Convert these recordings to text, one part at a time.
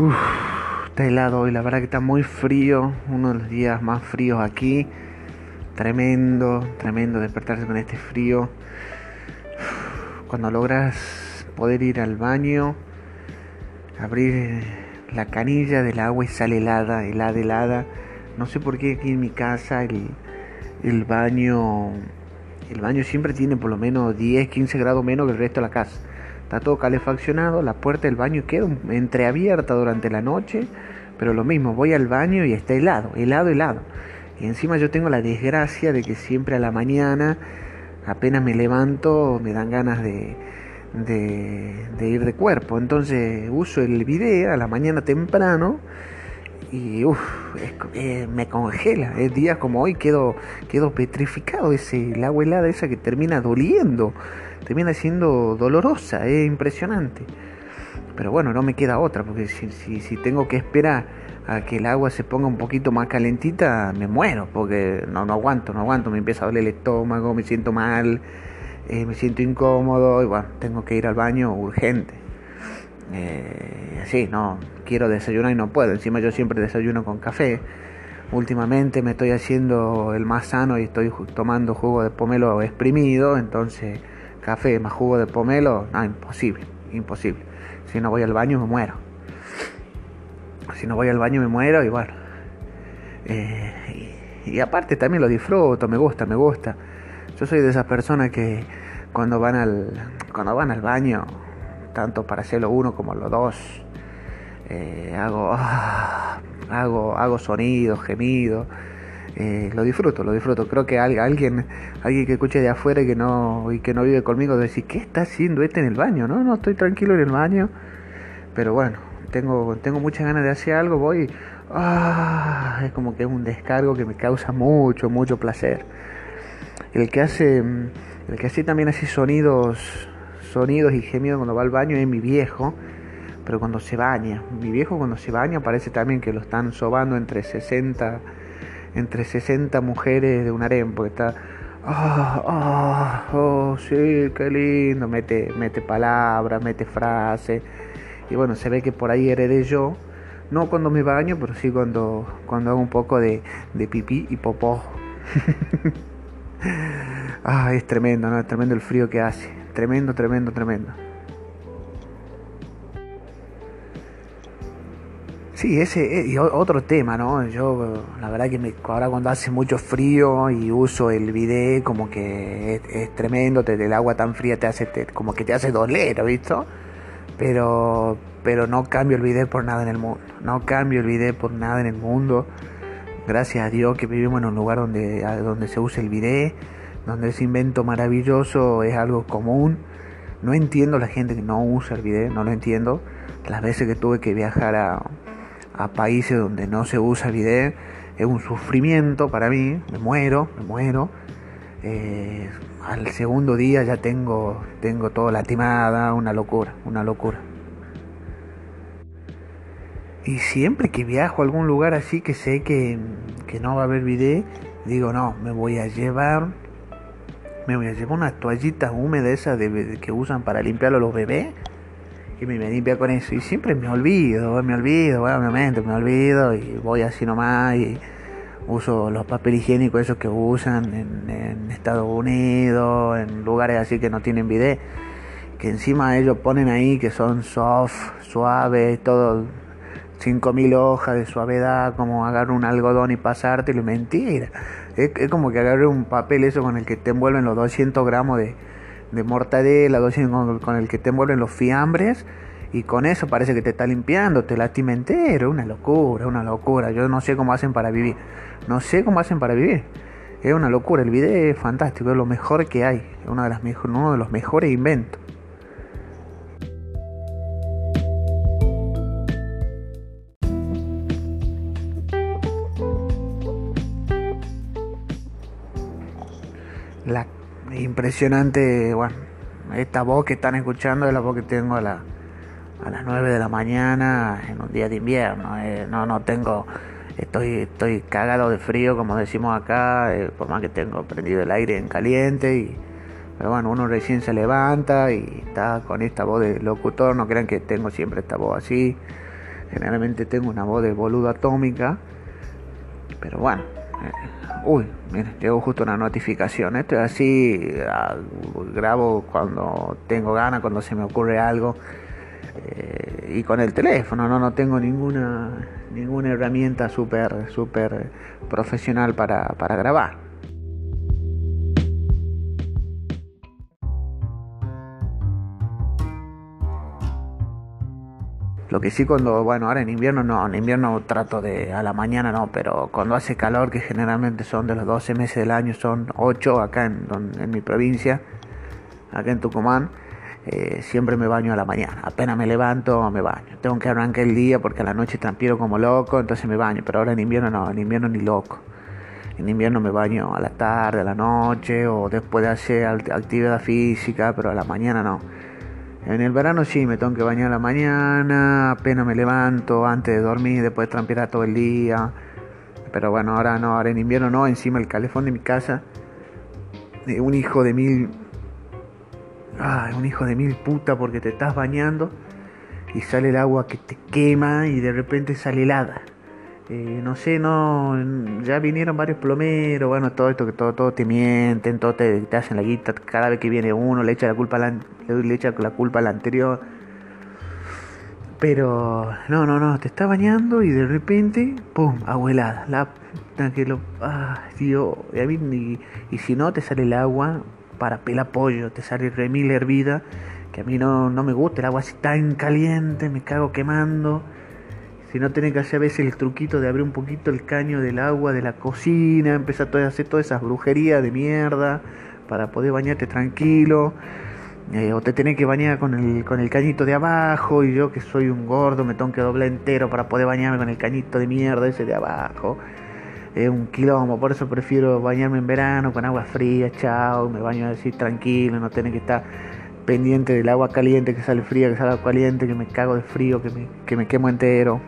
Uf, está helado hoy, la verdad que está muy frío, uno de los días más fríos aquí. Tremendo, tremendo despertarse con este frío. Cuando logras poder ir al baño, abrir la canilla del agua y sale helada, helada, helada. No sé por qué aquí en mi casa el, el baño el baño siempre tiene por lo menos 10, 15 grados menos que el resto de la casa. Está todo calefaccionado, la puerta del baño queda entreabierta durante la noche, pero lo mismo, voy al baño y está helado, helado, helado. Y encima yo tengo la desgracia de que siempre a la mañana, apenas me levanto, me dan ganas de, de, ir de cuerpo. Entonces uso el video a la mañana temprano y uff, eh, me congela. Es días como hoy quedo, quedo petrificado. Ese, el agua helada esa que termina doliendo termina siendo dolorosa, es impresionante. Pero bueno, no me queda otra, porque si, si, si, tengo que esperar a que el agua se ponga un poquito más calentita, me muero, porque no, no aguanto, no aguanto, me empieza a doler el estómago, me siento mal, eh, me siento incómodo y bueno, tengo que ir al baño urgente. Eh, sí, no, quiero desayunar y no puedo, encima yo siempre desayuno con café. Últimamente me estoy haciendo el más sano y estoy tomando jugo de pomelo exprimido, entonces café más jugo de pomelo, no, imposible, imposible. Si no voy al baño me muero. Si no voy al baño me muero y bueno. Eh, y, aparte también lo disfruto, me gusta, me gusta. Yo soy de esas personas que cuando van al, cuando van al baño, tanto para hacerlo uno como los dos, eh, hago, ah, hago, hago sonidos, gemidos eh, lo disfruto, lo disfruto. Creo que alguien, alguien que escuche de afuera y que no, que no vive conmigo, decir, ¿qué está haciendo este en el baño? No, no, estoy tranquilo en el baño. Pero bueno, tengo, tengo muchas ganas de hacer algo, voy. Ah, es como que es un descargo que me causa mucho, mucho placer. El que hace, el que hace también así sonidos, sonidos y gemidos cuando va al baño es mi viejo, pero cuando se baña. Mi viejo cuando se baña parece también que lo están sobando entre 60 entre 60 mujeres de un harem, porque está, ah, ah, oh, sí, qué lindo, mete, mete palabras, mete frases, y bueno, se ve que por ahí heredé yo, no cuando me baño, pero sí cuando, cuando hago un poco de, de pipí y popó. ah, es tremendo, ¿no? Es tremendo el frío que hace, tremendo, tremendo, tremendo. Sí, ese y otro tema, ¿no? Yo, la verdad que me, ahora cuando hace mucho frío y uso el bidet, como que es, tremendo, te, el agua tan fría te hace, como que te hace doler, ¿visto? Pero, pero no cambio el bidet por nada en el mundo, no cambio el bidet por nada en el mundo. Gracias a Dios que vivimos en un lugar donde, donde se usa el bidet, donde ese invento maravilloso es algo común. No entiendo la gente que no usa el bidet, no lo entiendo. Las veces que tuve que viajar a a países donde no se usa bidet es un sufrimiento para mí, me muero, me muero. Eh, al segundo día ya tengo, tengo todo latimada, una locura, una locura. Y siempre que viajo a algún lugar así que sé que, que no va a haber bidet, digo no, me voy a llevar, me voy a llevar una toallita húmeda esa de, que usan para limpiarlo los bebés y me limpia con eso. Y siempre me olvido, me olvido, obviamente me olvido y voy así nomás y uso los papel higiénicos esos que usan en, Estados Unidos, en lugares así que no tienen bidet, que encima ellos ponen ahí que son soft, suaves, todo 5000 hojas de suavidad, como agarrar un algodón y pasarte, y mentira. Es, es como que agarrar un papel eso con el que te envuelven los 200 gramos de, de mortadela, con, el que te envuelven los fiambres y con eso parece que te está limpiando, te lastima entero, una locura, una locura. Yo no sé cómo hacen para vivir, no sé cómo hacen para vivir. Es una locura, el video es fantástico, es lo mejor que hay, es una de las uno de los mejores inventos. Impresionante, bueno, esta voz que están escuchando es la voz que tengo a, la, a las 9 de la mañana en un día de invierno. Eh, no, no tengo, estoy, estoy cagado de frío, como decimos acá, eh, por más que tengo prendido el aire en caliente. Y, pero bueno, uno recién se levanta y está con esta voz de locutor. No crean que tengo siempre esta voz así. Generalmente tengo una voz de boludo atómica. Pero bueno. Eh, uy, miren, llegó justo una notificación. Esto es así. Ah, grabo cuando tengo ganas, cuando se me ocurre algo. Eh, y con el teléfono, no, no tengo ninguna, ninguna herramienta súper super profesional para, para grabar. Lo que sí cuando, bueno, ahora en invierno no, en invierno trato de a la mañana no, pero cuando hace calor, que generalmente son de los 12 meses del año, son 8 acá en, en mi provincia, acá en Tucumán, eh, siempre me baño a la mañana. Apenas me levanto, me baño. Tengo que arrancar el día porque a la noche transpiro como loco, entonces me baño. Pero ahora en invierno no, en invierno ni loco. En invierno me baño a la tarde, a la noche o después de hacer actividad física, pero a la mañana no. En el verano sí, me tengo que bañar a la mañana, apenas me levanto, antes de dormir, después de transpirar todo el día. Pero bueno, ahora no, ahora en invierno no, encima el calefón de mi casa, un hijo de mil... Ay, un hijo de mil puta porque te estás bañando y sale el agua que te quema y de repente sale helada. Eh, no sé, no, ya vinieron varios plomeros, bueno, todo esto que todo, todo te mienten, todo te, hacen la guita, cada vez que viene uno le echa la culpa la, le echa la culpa al anterior. Pero no, no, no, te está bañando y de repente, pum, abuelada, la que lo, ah, Dios, y, y, si no te sale el agua para pelar pollo, te sale remil hervida, que a mí no, no me gusta el agua así tan caliente, me cago quemando. Si no tenés que hacer a veces el truquito de abrir un poquito el caño del agua de la cocina, empezar a hacer todas esas brujerías de mierda para poder bañarte tranquilo. Eh, o te tenés que bañar con el, con el cañito de abajo y yo que soy un gordo me tengo que doblar entero para poder bañarme con el cañito de mierda ese de abajo. Es un quilombo, por eso prefiero bañarme en verano con agua fría, chao, me baño así tranquilo, no tener que estar pendiente del agua caliente que sale fría, que sale caliente, que me cago de frío, que me, que me quemo entero.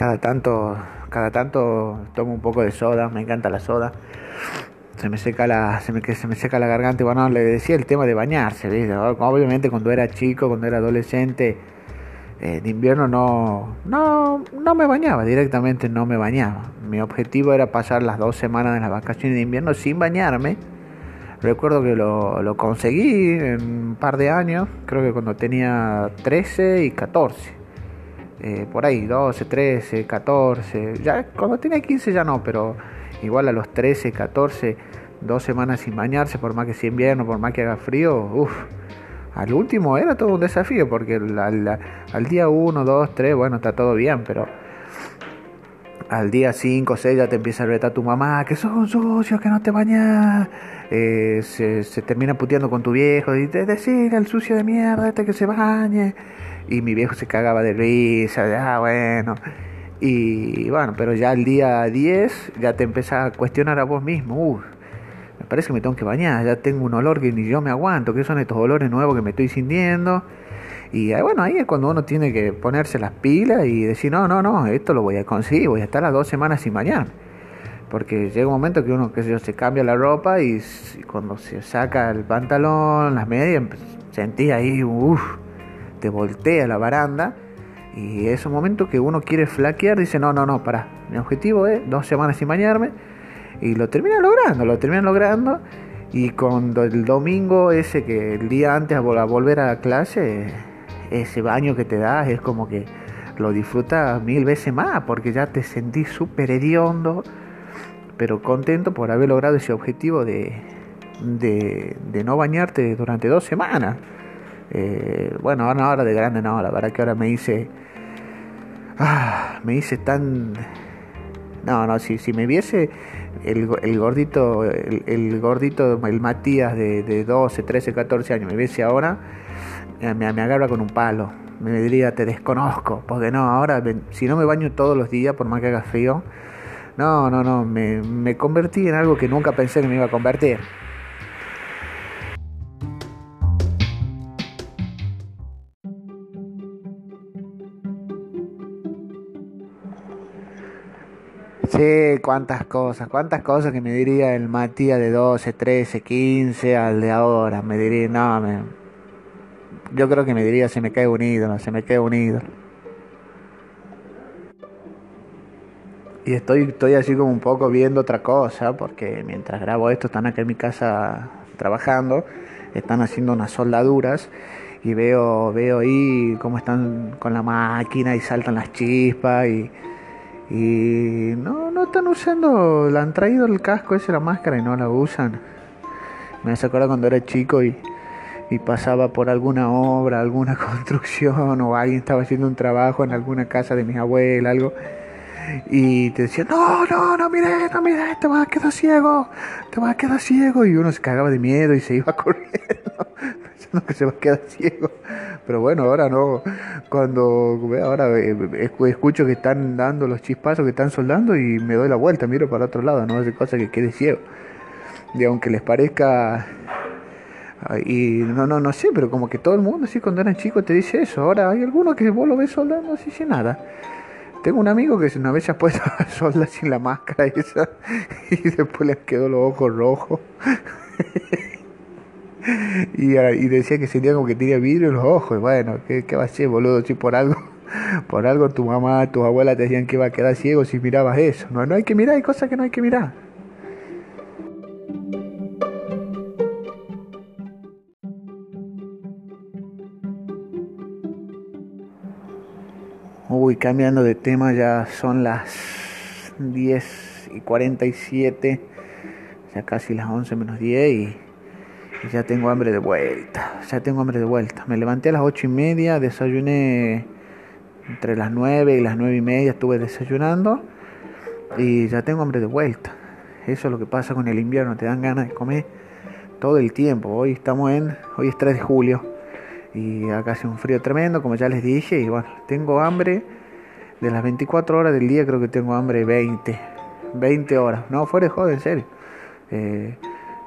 Cada tanto, cada tanto tomo un poco de soda, me encanta la soda. Se me seca la, se me, se me seca la garganta. Bueno, le decía el tema de bañarse, ¿viste? Obviamente cuando era chico, cuando era adolescente, en invierno no, no, no me bañaba, directamente no me bañaba. Mi objetivo era pasar las dos semanas de las vacaciones de invierno sin bañarme. Recuerdo que lo, lo conseguí en un par de años, creo que cuando tenía 13 y 14 eh, por ahí, 12, 13, 14, ya cuando tenía 15 ya no, pero igual a los 13, 14, dos semanas sin bañarse, por más que sea invierno, por más que haga frío, uff, al último era todo un desafío, porque al, día 1, 2, 3, bueno, está todo bien, pero al día 5, 6 ya te empieza a retar tu mamá, que sos un sucio, que no te bañas. Eh, se, termina puteando con tu viejo y te decir al sucio de mierda este que se bañe y mi viejo se cagaba de risa, ah, bueno. Y bueno, pero ya el día 10 ya te empezás a cuestionar a vos mismo, me parece que me tengo que bañar, ya tengo un olor que ni yo me aguanto, que son estos olores nuevos que me estoy sintiendo. Y eh, bueno, ahí es cuando uno tiene que ponerse las pilas y decir, no, no, no, esto lo voy a conseguir, voy a estar las dos semanas sin bañar. Porque llega un momento que uno, que se, cambia la ropa y cuando se saca el pantalón, las medias, sentí ahí, uff te voltea la baranda. Y es un momento que uno quiere flaquear, dice, no, no, no, para, mi objetivo es dos semanas sin bañarme y lo termina logrando, lo termina logrando. Y cuando el domingo ese que el día antes a volver a clase, ese baño que te das es como que lo disfrutas mil veces más porque ya te sentís súper hediondo, pero contento por haber logrado ese objetivo de, de, de no bañarte durante dos semanas. Eh, bueno, ahora, de grande no, la verdad que ahora me hice... Ah, me hice tan... No, no, si, si me viese el, el gordito, el, gordito, el Matías de, de 12, 13, 14 años, me viese ahora, me, me agarra con un palo. Me diría, te desconozco, porque no, ahora si no me baño todos los días, por más que haga frío, no, no, no, me, me convertí en algo que nunca pensé que me iba a convertir. Sí, cuántas cosas, cuántas cosas que me diría el Matías de 12, 13, 15 al de ahora. Me diría, no, me, yo creo que me diría, se me cae unido, no se me cae unido. Y estoy, estoy así como un poco viendo otra cosa, porque mientras grabo esto están acá en mi casa trabajando, están haciendo unas soldaduras y veo, veo ahí cómo están con la máquina y saltan las chispas y, y no, no están usando, le han traído el casco ese, la máscara y no la usan. Me hace acordar cuando era chico y, y pasaba por alguna obra, alguna construcción o alguien estaba haciendo un trabajo en alguna casa de mis abuelas, algo y te decían, no, no, no mire, no mire, te vas a quedar ciego, te vas a quedar ciego. Y uno se cagaba de miedo y se iba corriendo, pensando que se va a quedar ciego. Pero bueno, ahora no, cuando ahora eh, escucho que están dando los chispazos, que están soldando y me doy la vuelta, miro para otro lado, no hace cosa que quede ciego. Y aunque les parezca y no, no, no sé, pero como que todo el mundo así cuando eran chicos te dice eso. Ahora hay algunos que vos lo ves soldando así sin nada. Tengo un amigo que una vez se ha puesto a sola sin la máscara esa y después le quedó los ojos rojos. y, y, decía que sentía como que tenía vidrio en los ojos. Bueno, ¿qué, qué va a ser, boludo? Si por algo, por algo tu mamá, tu abuela te decían que iba a quedar ciego si mirabas eso. No, no hay que mirar, hay cosas que no hay que mirar. Uy, cambiando de tema, ya son las 10 y 47, ya casi las 11 menos 10 y, ya tengo hambre de vuelta, ya tengo hambre de vuelta. Me levanté a las 8 y media, desayuné entre las 9 y las 9 y media, estuve desayunando y ya tengo hambre de vuelta. Eso es lo que pasa con el invierno, te dan ganas de comer todo el tiempo. Hoy estamos en, hoy es 3 de julio y acá hace un frío tremendo, como ya les dije, y bueno, tengo hambre de las 24 horas del día, creo que tengo hambre 20, 20 horas, no, fuera de joder, en serio. Eh,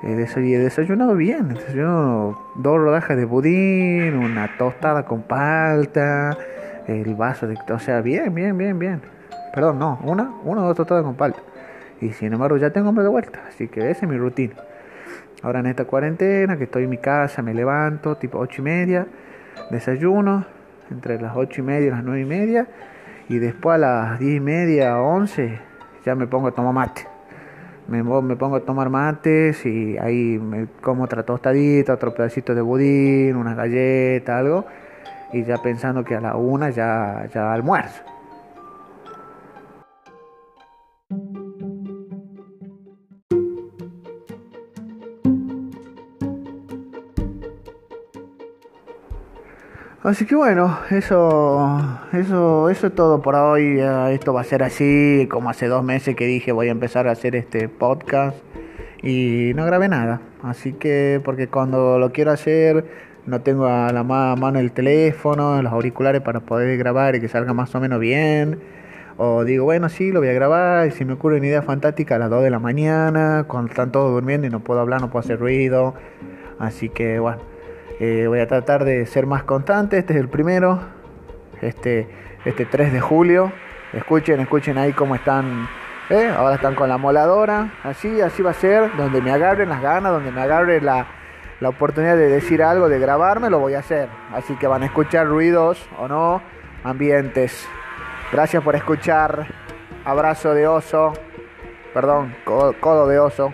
he desayunado bien, desayuno dos rodajas de budín, una tostada con palta, el vaso de... O sea, bien, bien, bien, bien. Perdón, no, una, una o dos tostadas con palta. Y sin embargo ya tengo hambre de vuelta, así que esa es mi rutina. Ahora en esta cuarentena, que estoy en mi casa, me levanto tipo ocho y media, desayuno entre las ocho y media y las nueve y media, y después a las diez y media, once, ya me pongo a tomar mate. Me, me pongo a tomar mates y ahí me como otra tostadita, otro pedacito de budín, una galleta, algo, y ya pensando que a la una ya, ya almuerzo. Así que bueno, eso, eso, eso es todo por hoy. Esto va a ser así, como hace dos meses que dije voy a empezar a hacer este podcast y no grabé nada. Así que porque cuando lo quiero hacer no tengo a la mano el teléfono, los auriculares para poder grabar y que salga más o menos bien. O digo, bueno, sí, lo voy a grabar y si me ocurre una idea fantástica a las 2 de la mañana, cuando están todos durmiendo y no puedo hablar, no puedo hacer ruido. Así que bueno. Eh, voy a tratar de ser más constante. Este es el primero. Este, este 3 de julio. Escuchen, escuchen ahí cómo están. ¿eh? Ahora están con la moladora. Así, así va a ser. Donde me agarren las ganas, donde me agarre la, la oportunidad de decir algo, de grabarme, lo voy a hacer. Así que van a escuchar ruidos o no, ambientes. Gracias por escuchar. Abrazo de oso. Perdón, codo de oso.